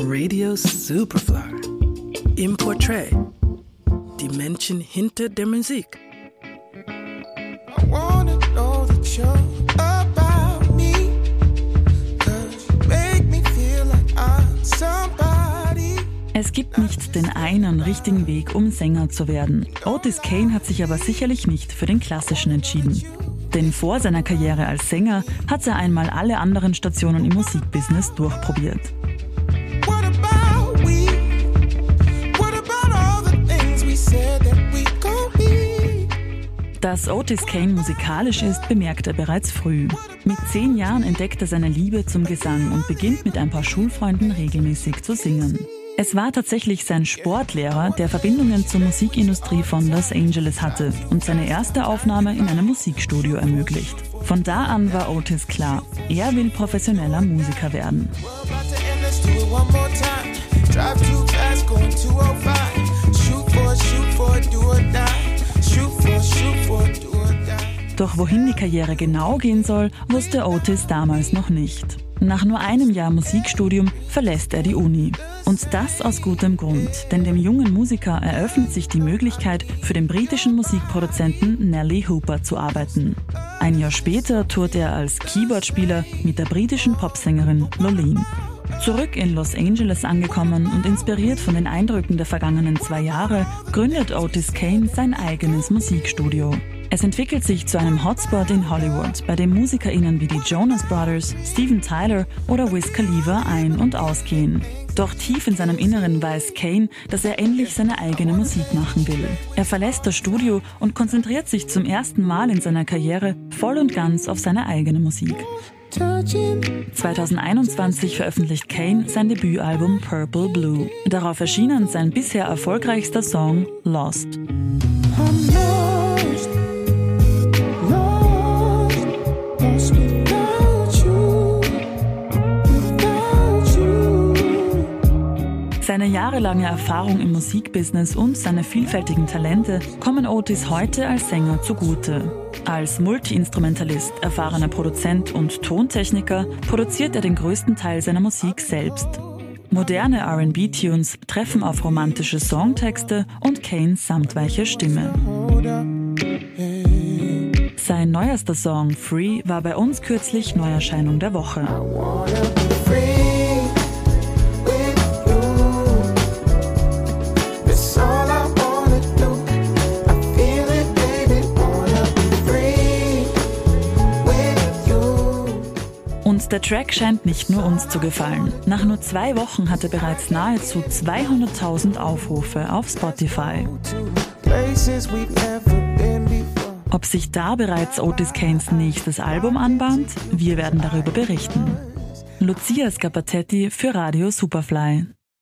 Radio Superfly. Im Portrait. Die Menschen hinter der Musik. I wanna know that you're about me. Es gibt nicht den einen richtigen Weg, um Sänger zu werden. Otis Kane hat sich aber sicherlich nicht für den klassischen entschieden. Denn vor seiner Karriere als Sänger hat er einmal alle anderen Stationen im Musikbusiness durchprobiert. Dass Otis Kane musikalisch ist, bemerkt er bereits früh. Mit zehn Jahren entdeckt er seine Liebe zum Gesang und beginnt mit ein paar Schulfreunden regelmäßig zu singen. Es war tatsächlich sein Sportlehrer, der Verbindungen zur Musikindustrie von Los Angeles hatte und seine erste Aufnahme in einem Musikstudio ermöglicht. Von da an war Otis klar, er will professioneller Musiker werden. Doch wohin die Karriere genau gehen soll, wusste Otis damals noch nicht. Nach nur einem Jahr Musikstudium verlässt er die Uni. Und das aus gutem Grund, denn dem jungen Musiker eröffnet sich die Möglichkeit, für den britischen Musikproduzenten Nelly Hooper zu arbeiten. Ein Jahr später tourt er als Keyboardspieler mit der britischen Popsängerin Lolene. Zurück in Los Angeles angekommen und inspiriert von den Eindrücken der vergangenen zwei Jahre, gründet Otis Kane sein eigenes Musikstudio. Es entwickelt sich zu einem Hotspot in Hollywood, bei dem MusikerInnen wie die Jonas Brothers, Steven Tyler oder Wiz Khalifa ein- und ausgehen. Doch tief in seinem Inneren weiß Kane, dass er endlich seine eigene Musik machen will. Er verlässt das Studio und konzentriert sich zum ersten Mal in seiner Karriere voll und ganz auf seine eigene Musik. 2021 veröffentlicht Kane sein Debütalbum Purple Blue. Darauf erschienen sein bisher erfolgreichster Song Lost. Seine jahrelange Erfahrung im Musikbusiness und seine vielfältigen Talente kommen Otis heute als Sänger zugute. Als Multiinstrumentalist, erfahrener Produzent und Tontechniker produziert er den größten Teil seiner Musik selbst. Moderne RB-Tunes treffen auf romantische Songtexte und Kanes samtweiche Stimme. Sein neuester Song Free war bei uns kürzlich Neuerscheinung der Woche. Der Track scheint nicht nur uns zu gefallen. Nach nur zwei Wochen hatte bereits nahezu 200.000 Aufrufe auf Spotify. Ob sich da bereits Otis Kanes nächstes Album anbahnt? Wir werden darüber berichten. Lucia Scapatetti für Radio Superfly.